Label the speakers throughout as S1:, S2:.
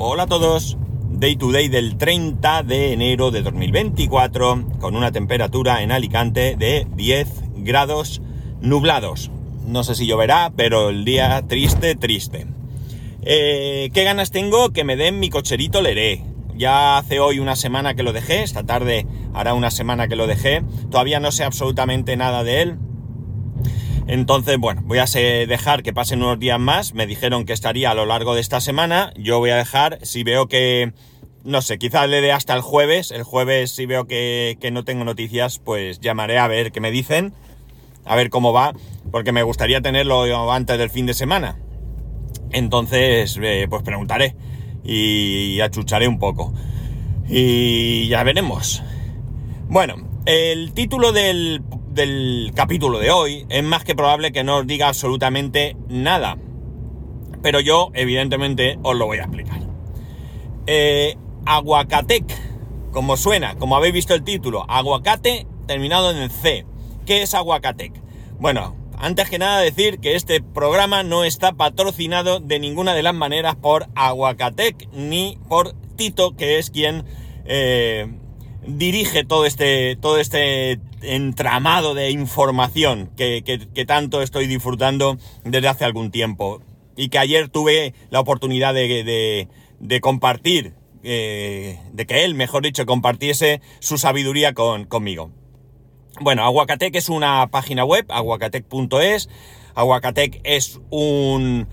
S1: Hola a todos. Day to day del 30 de enero de 2024 con una temperatura en Alicante de 10 grados nublados. No sé si lloverá, pero el día triste, triste. Eh, ¿Qué ganas tengo que me den mi cocherito Leré? Ya hace hoy una semana que lo dejé, esta tarde hará una semana que lo dejé. Todavía no sé absolutamente nada de él. Entonces, bueno, voy a dejar que pasen unos días más. Me dijeron que estaría a lo largo de esta semana. Yo voy a dejar, si veo que, no sé, quizás le dé hasta el jueves. El jueves, si veo que, no tengo noticias, pues llamaré a ver qué me dicen. A ver cómo va. Porque me gustaría tenerlo antes del fin de semana. Entonces, eh, pues preguntaré. Y achucharé un poco. Y ya veremos. Bueno, el título del del capítulo de hoy, es más que probable que no os diga absolutamente nada. Pero yo, evidentemente, os lo voy a explicar. Eh, aguacatec, como suena, como habéis visto el título, aguacate terminado en C. ¿Qué es aguacatec? Bueno, antes que nada decir que este programa no está patrocinado de ninguna de las maneras por Aguacatec ni por Tito, que es quien eh, dirige todo este, todo este entramado de información que, tanto estoy disfrutando desde hace algún tiempo y que ayer tuve la oportunidad de, compartir, eh, de que él, mejor dicho, compartiese su sabiduría con, conmigo. Bueno, Aguacatec es una página web, aguacatec.es. Aguacatec es un,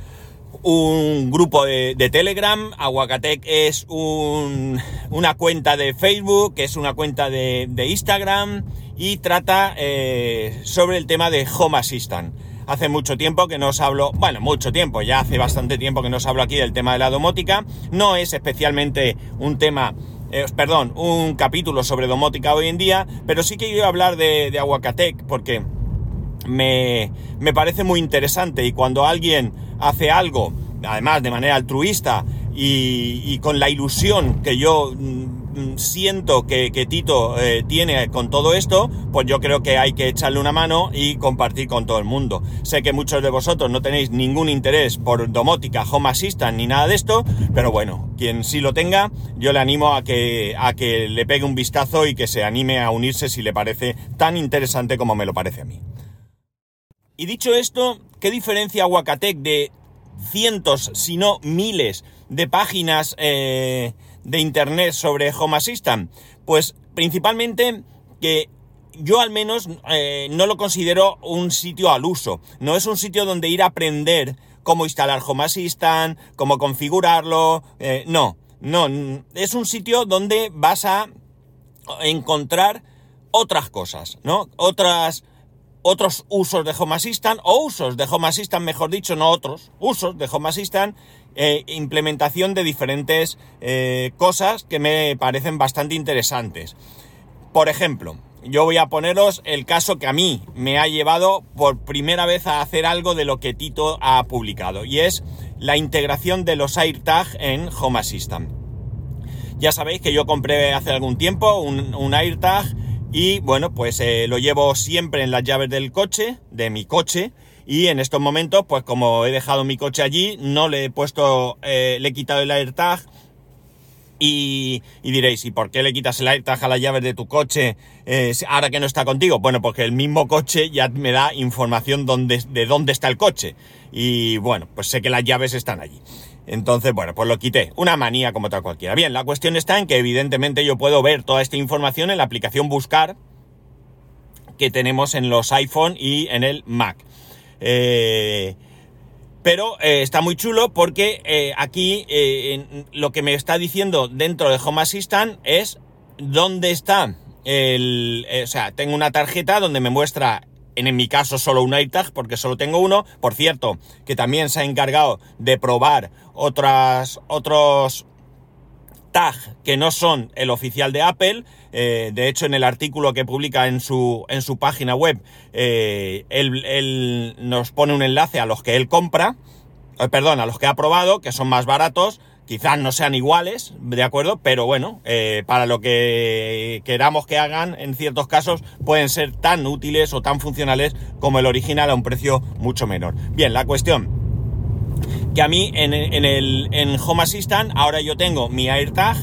S1: un grupo de, Telegram, Aguacatec es una cuenta de Facebook, es una cuenta de, Instagram y trata eh, sobre el tema de Home Assistant. Hace mucho tiempo que no os hablo, bueno, mucho tiempo, ya hace bastante tiempo que no os hablo aquí del tema de la domótica. No es especialmente un tema, eh, perdón, un capítulo sobre domótica hoy en día, pero sí que quiero hablar de, Aguacatec porque me, me parece muy interesante y cuando alguien hace algo, además de manera altruista y, con la ilusión que yo mm, siento que, Tito eh, tiene con todo esto, pues yo creo que hay que echarle una mano y compartir con todo el mundo. Sé que muchos de vosotros no tenéis ningún interés por domótica, home assistant ni nada de esto, pero bueno, quien sí lo tenga, yo le animo a que, a que le pegue un vistazo y que se anime a unirse si le parece tan interesante como me lo parece a mí. Y dicho esto, ¿qué diferencia Aguacatec de cientos, si no miles de páginas eh, de internet sobre Home Assistant? Pues principalmente que yo al menos eh, no lo considero un sitio al uso. No es un sitio donde ir a aprender cómo instalar Home Assistant, cómo configurarlo. Eh, no, no. Es un sitio donde vas a encontrar otras cosas, ¿no? Otras otros usos de Home Assistant o usos de Home Assistant, mejor dicho, no otros, usos de Home Assistant, eh, implementación de diferentes eh, cosas que me parecen bastante interesantes. Por ejemplo, yo voy a poneros el caso que a mí me ha llevado por primera vez a hacer algo de lo que Tito ha publicado y es la integración de los AirTag en Home Assistant. Ya sabéis que yo compré hace algún tiempo un, AirTag y bueno, pues eh, lo llevo siempre en las llaves del coche, de mi coche. Y en estos momentos, pues como he dejado mi coche allí, no le he puesto, eh, le he quitado el AirTag. Y, diréis, ¿y por qué le quitas el AirTag a las llaves de tu coche eh, ahora que no está contigo? Bueno, porque el mismo coche ya me da información de dónde está el coche. Y bueno, pues sé que las llaves están allí. Entonces, bueno, pues lo quité. Una manía como tal cualquiera. Bien, la cuestión está en que evidentemente yo puedo ver toda esta información en la aplicación Buscar que tenemos en los iPhone y en el Mac. Eh, pero eh, está muy chulo porque eh, aquí lo que me está diciendo dentro de Home Assistant es dónde está el... o sea, tengo una tarjeta donde me muestra en, mi caso solo un AirTag porque solo tengo uno. Por cierto, que también se ha encargado de probar otras, otros tag que no son el oficial de Apple. Eh, de hecho, en el artículo que publica en su, en su página web, eh, él, nos pone un enlace a los que él compra, eh, perdón, a los que ha probado, que son más baratos, Quizás no sean iguales, ¿de acuerdo? Pero bueno, eh, para lo que queramos que hagan, en ciertos casos pueden ser tan útiles o tan funcionales como el original a un precio mucho menor. Bien, la cuestión. Que a mí en, el en Home Assistant ahora yo tengo mi AirTag,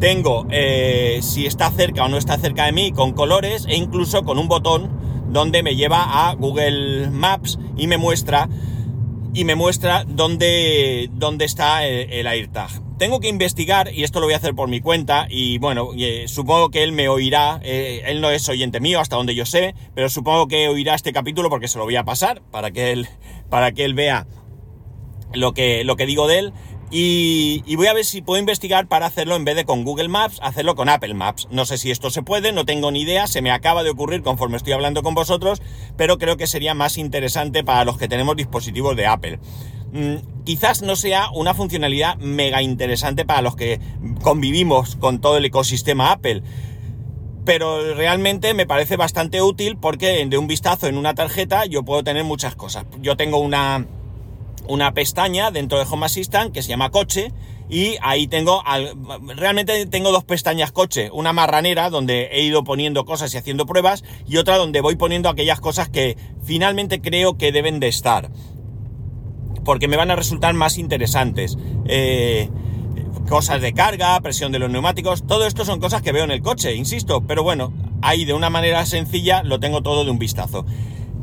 S1: tengo eh, si está cerca o no está cerca de mí con colores e incluso con un botón donde me lleva a Google Maps y me muestra y me muestra dónde, dónde está el, AirTag. Tengo que investigar, y esto lo voy a hacer por mi cuenta, y bueno, eh, supongo que él me oirá, eh, él no es oyente mío hasta donde yo sé, pero supongo que oirá este capítulo porque se lo voy a pasar para que él, para que él vea lo que, lo que digo de él. Y, voy a ver si puedo investigar para hacerlo en vez de con Google Maps, hacerlo con Apple Maps. No sé si esto se puede, no tengo ni idea, se me acaba de ocurrir conforme estoy hablando con vosotros, pero creo que sería más interesante para los que tenemos dispositivos de Apple. Mm, quizás no sea una funcionalidad mega interesante para los que convivimos con todo el ecosistema Apple. Pero realmente me parece bastante útil porque de un vistazo en una tarjeta yo puedo tener muchas cosas. Yo tengo una, una pestaña dentro de Home Assistant que se llama coche y ahí tengo, realmente tengo dos pestañas coche, una marranera donde he ido poniendo cosas y haciendo pruebas y otra donde voy poniendo aquellas cosas que finalmente creo que deben de estar, porque me van a resultar más interesantes. Eh, cosas de carga, presión de los neumáticos, todo esto son cosas que veo en el coche, insisto, pero bueno, ahí de una manera sencilla lo tengo todo de un vistazo.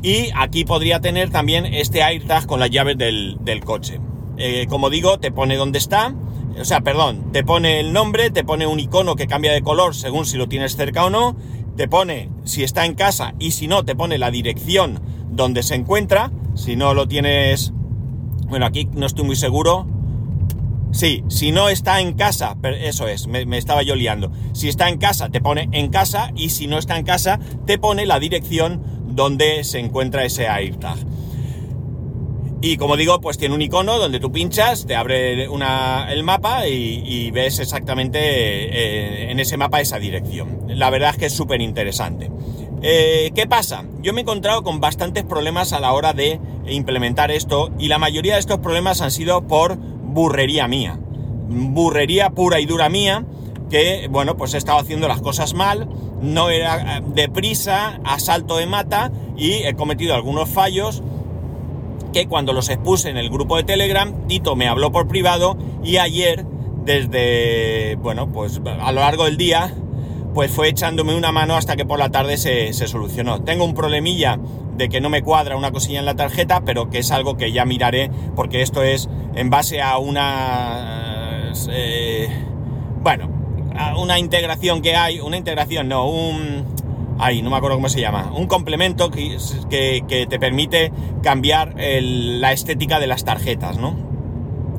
S1: Y aquí podría tener también este AirTag con las llaves del, coche. Eh, como digo, te pone dónde está, o sea, perdón, te pone el nombre, te pone un icono que cambia de color según si lo tienes cerca o no, te pone si está en casa y si no, te pone la dirección donde se encuentra, si no lo tienes... Bueno, aquí no estoy muy seguro. Sí, si no está en casa, eso es, me, me, estaba yo liando. Si está en casa, te pone en casa y si no está en casa, te pone la dirección donde se encuentra ese AirTag. Y como digo, pues tiene un icono donde tú pinchas, te abre el mapa y, ves exactamente eh, en ese mapa esa dirección. La verdad es que es súper interesante. Eh, ¿Qué pasa? Yo me he encontrado con bastantes problemas a la hora de implementar esto y la mayoría de estos problemas han sido por burrería mía. Burrería pura y dura mía que, bueno, pues he estado haciendo las cosas mal, no era eh, deprisa, asalto de mata y he cometido algunos fallos que cuando los expuse en el grupo de Telegram, Tito me habló por privado y ayer, desde, bueno, pues a lo largo del día, pues fue echándome una mano hasta que por la tarde se, solucionó. Tengo un problemilla de que no me cuadra una cosilla en la tarjeta, pero que es algo que ya miraré, porque esto es en base a una... Eh, bueno, una integración que hay, una integración, no, un... Ay, no me acuerdo cómo se llama. Un complemento que, que, te permite cambiar la estética de las tarjetas, ¿no?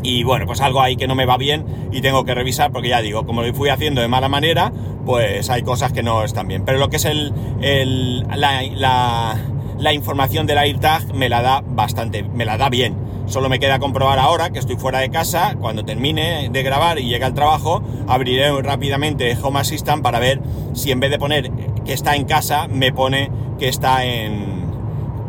S1: Y bueno, pues algo ahí que no me va bien y tengo que revisar porque ya digo, como lo fui haciendo de mala manera, pues hay cosas que no están bien. Pero lo que es el, el la, la, la información del me la da bastante, me la da bien Solo me queda comprobar ahora que estoy fuera de casa, cuando termine de grabar y llegue al trabajo, abriré rápidamente Home Assistant para ver si en vez de poner que está en casa, me pone que está en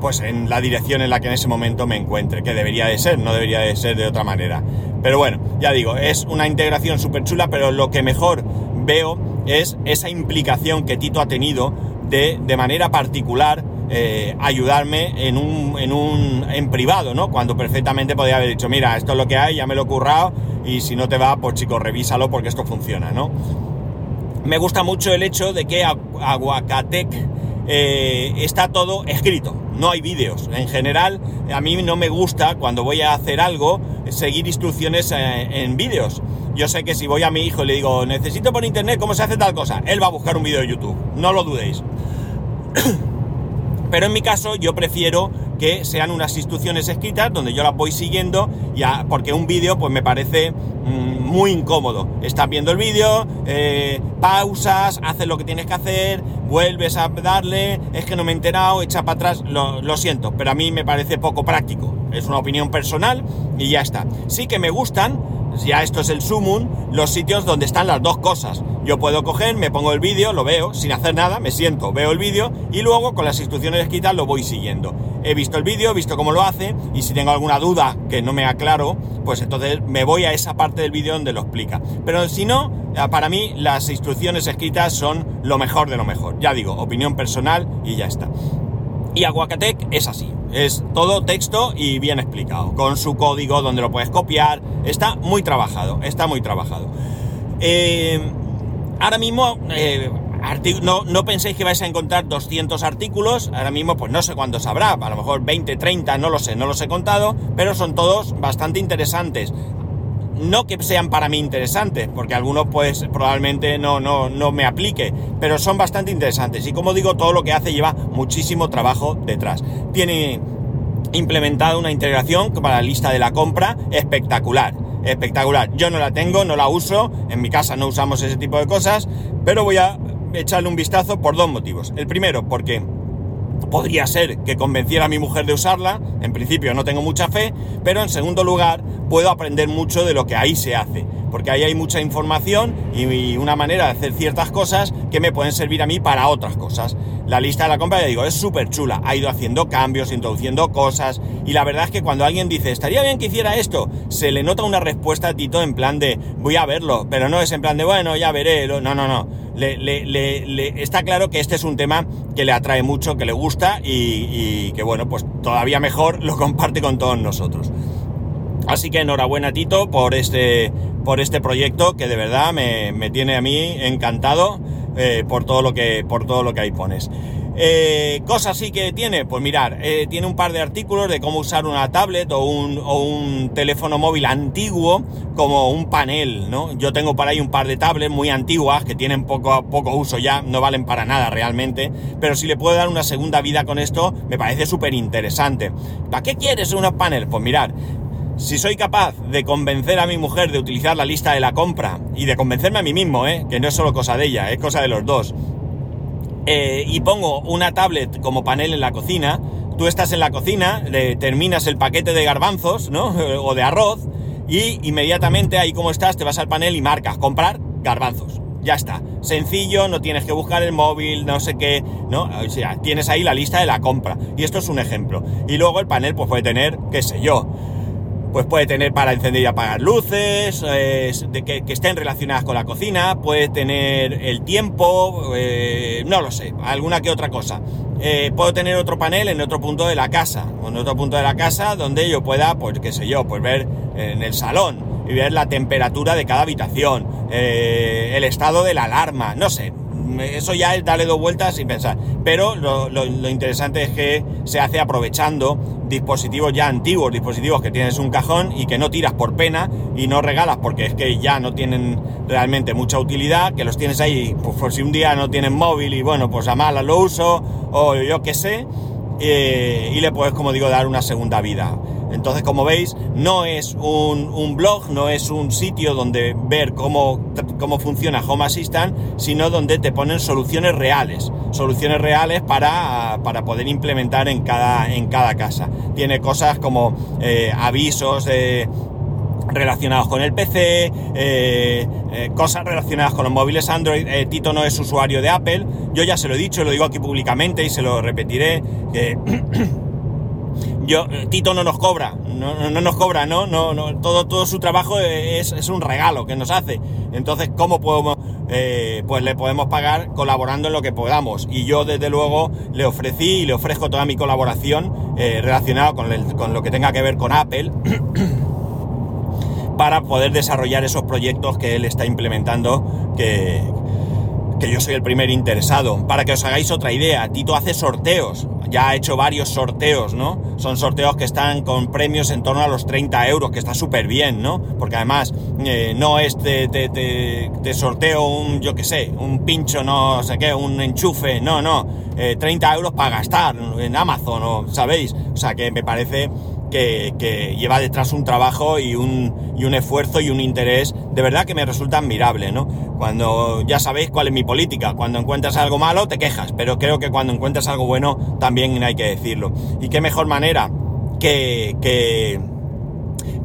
S1: pues en la dirección en la que en ese momento me encuentre, que debería de ser, no debería de ser de otra manera. Pero bueno, ya digo, es una integración súper chula, pero lo que mejor veo es esa implicación que Tito ha tenido de, de manera particular eh, ayudarme en un, en un en privado, ¿no? Cuando perfectamente podía haber dicho, mira, esto es lo que hay, ya me lo he currado y si no te va, pues chicos, revísalo porque esto funciona, ¿no? Me gusta mucho el hecho de que Aguacatec eh, está todo escrito, no hay vídeos. En general, a mí no me gusta cuando voy a hacer algo seguir instrucciones eh, en vídeos. Yo sé que si voy a mi hijo y le digo, necesito por internet cómo se hace tal cosa, él va a buscar un vídeo de YouTube, no lo dudéis. Pero en mi caso yo prefiero que sean unas instrucciones escritas donde yo las voy siguiendo, ya, porque un vídeo pues me parece mm, muy incómodo. Estás viendo el vídeo, eh, pausas, haces lo que tienes que hacer, vuelves a darle, es que no me he enterado, echa para atrás, lo, lo siento, pero a mí me parece poco práctico. Es una opinión personal y ya está. Sí que me gustan ya esto es el sumum, los sitios donde están las dos cosas. Yo puedo coger, me pongo el vídeo, lo veo, sin hacer nada, me siento, veo el vídeo y luego con las instrucciones escritas lo voy siguiendo. He visto el vídeo, he visto cómo lo hace y si tengo alguna duda que no me aclaro, pues entonces me voy a esa parte del vídeo donde lo explica. Pero si no, eh, para mí las instrucciones escritas son lo mejor de lo mejor. Ya digo, opinión personal y ya está. Y Aguacatec es así, es todo texto y bien explicado, con su código donde lo puedes copiar, está muy trabajado, está muy trabajado. Eh, ahora mismo, eh, no, no, penséis que vais a encontrar 200 artículos, ahora mismo pues no sé cuántos habrá, a lo mejor 20, 30, no lo sé, no los he contado, pero son todos bastante interesantes no que sean para mí interesantes, porque algunos pues probablemente no, no, no me aplique, pero son bastante interesantes. Y como digo, todo lo que hace lleva muchísimo trabajo detrás. Tiene implementado una integración para la lista de la compra espectacular. Espectacular. Yo no la tengo, no la uso, en mi casa no usamos ese tipo de cosas, pero voy a echarle un vistazo por dos motivos. El primero, porque podría ser que convenciera a mi mujer de usarla, en principio no tengo mucha fe, pero en segundo lugar puedo aprender mucho de lo que ahí se hace, porque ahí hay mucha información y una manera de hacer ciertas cosas que me pueden servir a mí para otras cosas. La lista de la compra, ya digo, es súper chula, ha ido haciendo cambios, introduciendo cosas, y la verdad es que cuando alguien dice, estaría bien que hiciera esto, se le nota una respuesta a Tito en plan de, voy a verlo, pero no es en plan de, bueno, ya veré, no, no, no, le, le, le, está claro que este es un tema que le atrae mucho, que le gusta y, que bueno, pues todavía mejor lo comparte con todos nosotros. Así que enhorabuena Tito por este, por este proyecto que de verdad me, me tiene a mí encantado eh, por, todo lo que, por todo lo que ahí pones. Eh, cosas sí que tiene, pues mirar, eh, tiene un par de artículos de cómo usar una tablet o un, o un, teléfono móvil antiguo como un panel, ¿no? Yo tengo por ahí un par de tablets muy antiguas que tienen poco, poco uso ya, no valen para nada realmente, pero si le puedo dar una segunda vida con esto, me parece súper interesante. ¿Para qué quieres unos paneles? Pues mirar, si soy capaz de convencer a mi mujer de utilizar la lista de la compra y de convencerme a mí mismo, ¿eh? que no es solo cosa de ella, es cosa de los dos, eh, y pongo una tablet como panel en la cocina, tú estás en la cocina, le terminas el paquete de garbanzos, ¿no? o de arroz, y inmediatamente ahí como estás te vas al panel y marcas comprar garbanzos. Ya está. Sencillo, no tienes que buscar el móvil, no sé qué, ¿no? O sea, tienes ahí la lista de la compra. Y esto es un ejemplo. Y luego el panel pues puede tener, qué sé yo, pues puede tener para encender y apagar luces, de que, estén relacionadas con la cocina, puede tener el tiempo, eh, no lo sé, alguna que otra cosa. Eh, puedo tener otro panel en otro punto de la casa, en otro punto de la casa donde yo pueda, pues qué sé yo, pues ver en el salón y ver la temperatura de cada habitación, eh, el estado de la alarma, no sé, eso ya es darle dos vueltas sin pensar. Pero lo, interesante es que se hace aprovechando dispositivos ya antiguos, dispositivos que tienes un cajón y que no tiras por pena y no regalas porque es que ya no tienen realmente mucha utilidad, que los tienes ahí, pues por si un día no tienen móvil y bueno, pues a malas lo uso o yo qué sé, eh, y le puedes, como digo, dar una segunda vida. Entonces, como veis, no es un, blog, no es un sitio donde ver cómo, cómo, funciona Home Assistant, sino donde te ponen soluciones reales, soluciones reales para, para poder implementar en cada, en cada casa. Tiene cosas como eh, avisos relacionados con el PC, eh, eh, cosas relacionadas con los móviles Android. Tito no es usuario de Apple. Yo ya se lo he dicho, lo digo aquí públicamente y se lo repetiré. Yo, eh, Tito no nos cobra, no, nos cobra, ¿no? No, no, todo, todo su trabajo es, un regalo que nos hace. Entonces, ¿cómo podemos? Eh, pues le podemos pagar colaborando en lo que podamos. Y yo, desde luego, le ofrecí y le ofrezco toda mi colaboración eh, relacionada con, con lo que tenga que ver con Apple. para poder desarrollar esos proyectos que él está implementando que, que yo soy el primer interesado. Para que os hagáis otra idea, Tito hace sorteos, ya ha hecho varios sorteos, ¿no? Son sorteos que están con premios en torno a los 30 euros, que está súper bien, ¿no? Porque además eh, no es de, sorteo un, yo qué sé, un pincho, no sé qué, un enchufe, no, no, 30 eh, euros para gastar en Amazon, ¿o ¿sabéis? O sea que me parece que, lleva detrás un trabajo y un, y un esfuerzo y un interés de verdad que me resulta admirable, ¿no? Cuando ya sabéis cuál es mi política, cuando encuentras algo malo te quejas, pero creo que cuando encuentras algo bueno también hay que decirlo. Y qué mejor manera que, que,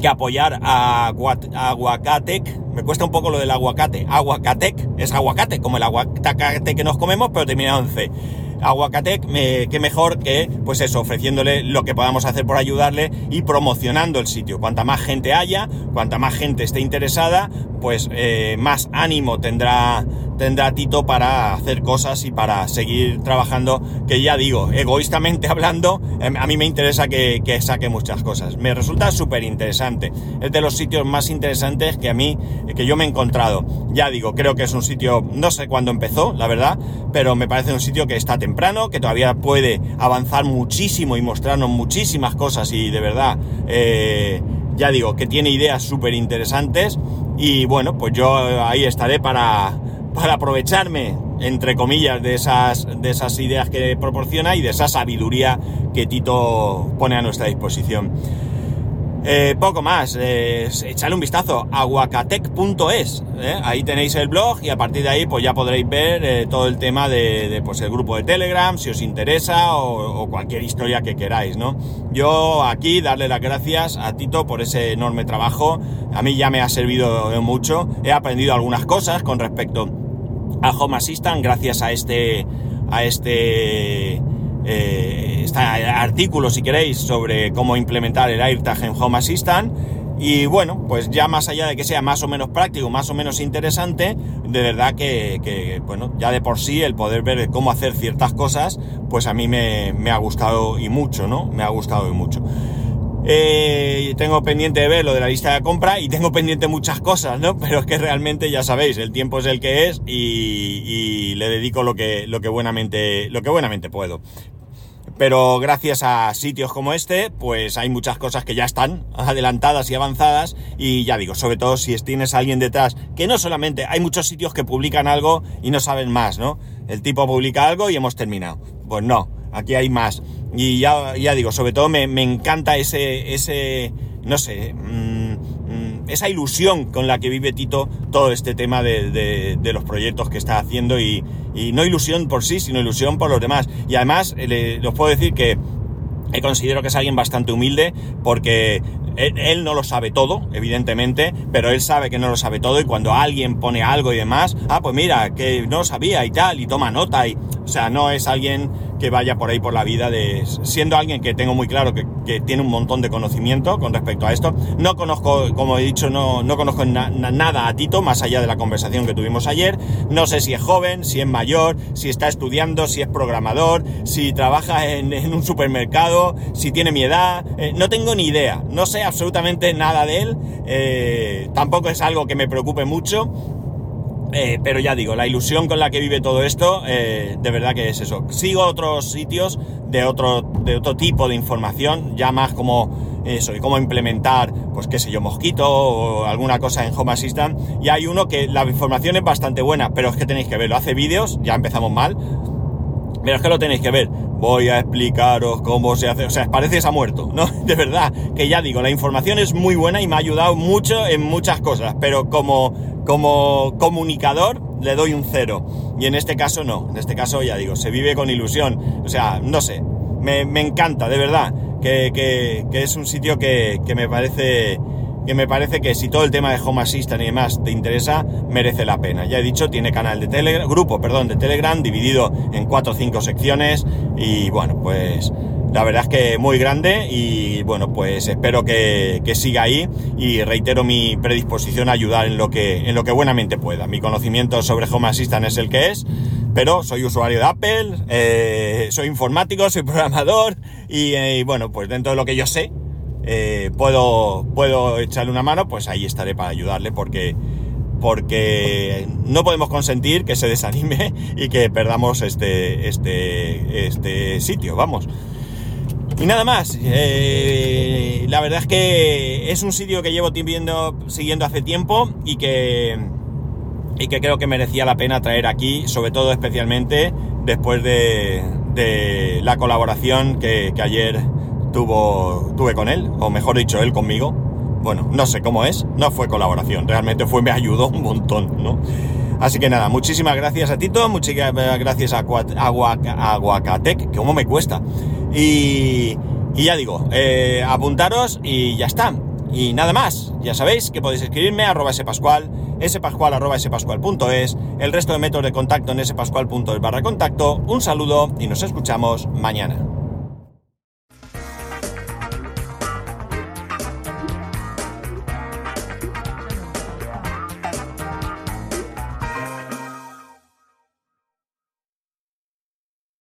S1: que apoyar a Aguacatec, me cuesta un poco lo del aguacate, Aguacatec, es aguacate, como el aguacate que nos comemos, pero terminado en C Aguacatec, qué mejor que, pues eso, ofreciéndole lo que podamos hacer por ayudarle y promocionando el sitio. Cuanta más gente haya, cuanta más gente esté interesada, pues eh, más ánimo tendrá, tendrá Tito para hacer cosas y para seguir trabajando, que ya digo, egoístamente hablando, em, a mí me interesa que, saque muchas cosas. Me resulta súper interesante. Es de los sitios más interesantes que a mí, que yo me he encontrado. Ya digo, creo que es un sitio, no sé cuándo empezó, la verdad, pero me parece un sitio que está temprano, que todavía puede avanzar muchísimo y mostrarnos muchísimas cosas y de verdad, eh, ya digo, que tiene ideas súper interesantes y bueno, pues yo ahí estaré para, para aprovecharme, entre comillas, de esas, de esas ideas que proporciona y de esa sabiduría que Tito pone a nuestra disposición. Eh, poco más, eh, echadle un vistazo, aguacatec.es, ¿eh? ahí tenéis el blog y a partir de ahí pues ya podréis ver eh, todo el tema de, pues el grupo de Telegram, si os interesa o, o, cualquier historia que queráis, ¿no? Yo aquí darle las gracias a Tito por ese enorme trabajo, a mí ya me ha servido mucho, he aprendido algunas cosas con respecto a Home Assistant gracias a este, a este eh, está artículo, si queréis, sobre cómo implementar el AirTag en Home Assistant. Y bueno, pues ya más allá de que sea más o menos práctico, más o menos interesante, de verdad que, bueno, ya de por sí el poder ver cómo hacer ciertas cosas, pues a mí me, ha gustado y mucho, ¿no? Me ha gustado y mucho. Eh, tengo pendiente de ver lo de la lista de compra y tengo pendiente muchas cosas, ¿no? Pero es que realmente ya sabéis, el tiempo es el que es y, y le dedico lo que, lo que buenamente, lo que buenamente puedo. Pero gracias a sitios como este, pues hay muchas cosas que ya están adelantadas y avanzadas. Y ya digo, sobre todo si tienes alguien detrás, que no solamente, hay muchos sitios que publican algo y no saben más, ¿no? El tipo publica algo y hemos terminado. Pues no, aquí hay más. Y ya, ya digo, sobre todo me, me encanta ese, ese, no sé, mmm, esa ilusión con la que vive Tito todo este tema de, los proyectos que está haciendo y, no ilusión por sí, sino ilusión por los demás. Y además, le, os puedo decir que considero que es alguien bastante humilde porque él, no lo sabe todo, evidentemente, pero él sabe que no lo sabe todo y cuando alguien pone algo y demás, ah, pues mira, que no sabía y tal, y toma nota y, o sea, no es alguien que vaya por ahí por la vida siendo alguien que tengo muy claro que, tiene un montón de conocimiento con respecto a esto. No conozco, como he dicho, no, no conozco nada a Tito más allá de la conversación que tuvimos ayer. No sé si es joven, si es mayor, si está estudiando, si es programador, si trabaja en, un supermercado, si tiene mi edad. Eh, no tengo ni idea. No sé absolutamente nada de él. Eh, tampoco es algo que me preocupe mucho eh, pero ya digo, la ilusión con la que vive todo esto, eh, de verdad que es eso. Sigo otros sitios de otro, de otro tipo de información, ya más como eso, y cómo implementar, pues qué sé yo, Mosquito o alguna cosa en Home Assistant. Y hay uno que la información es bastante buena, pero es que tenéis que verlo. Hace vídeos, ya empezamos mal, pero es que lo tenéis que ver. Voy a explicaros cómo se hace. O sea, parece ha muerto, ¿no? De verdad, que ya digo, la información es muy buena y me ha ayudado mucho en muchas cosas, pero como como comunicador le doy un cero. Y en este caso no. En este caso ya digo, se vive con ilusión. O sea, no sé. Me, encanta, de verdad. Que, es un sitio que, me parece que me parece que si todo el tema de Home Assistant y demás te interesa, merece la pena. Ya he dicho, tiene canal de Telegram, grupo, perdón, de Telegram, dividido en cuatro o cinco secciones. Y bueno, pues la verdad es que muy grande y bueno, pues espero que, siga ahí y reitero mi predisposición a ayudar en lo que, en lo que buenamente pueda. Mi conocimiento sobre Home Assistant es el que es, pero soy usuario de Apple, eh, soy informático, soy programador y, eh, bueno, pues dentro de lo que yo sé, eh, puedo, puedo echarle una mano, pues ahí estaré para ayudarle porque porque no podemos consentir que se desanime y que perdamos este, este, este sitio, vamos. Y nada más, eh, la verdad es que es un sitio que llevo viendo, siguiendo hace tiempo y que, y que creo que merecía la pena traer aquí, sobre todo especialmente después de, de la colaboración que, que, ayer tuvo, tuve con él, o mejor dicho, él conmigo. Bueno, no sé cómo es, no fue colaboración, realmente fue, me ayudó un montón, ¿no? Así que nada, muchísimas gracias a Tito, muchísimas gracias a Aguacatec, que como me cuesta. Y, ya digo, eh, apuntaros y ya está. Y nada más, ya sabéis que podéis escribirme a arroba spascual, spascual arroba spascual.es, el resto de métodos de contacto en spascual.es barra contacto. Un saludo y nos escuchamos mañana.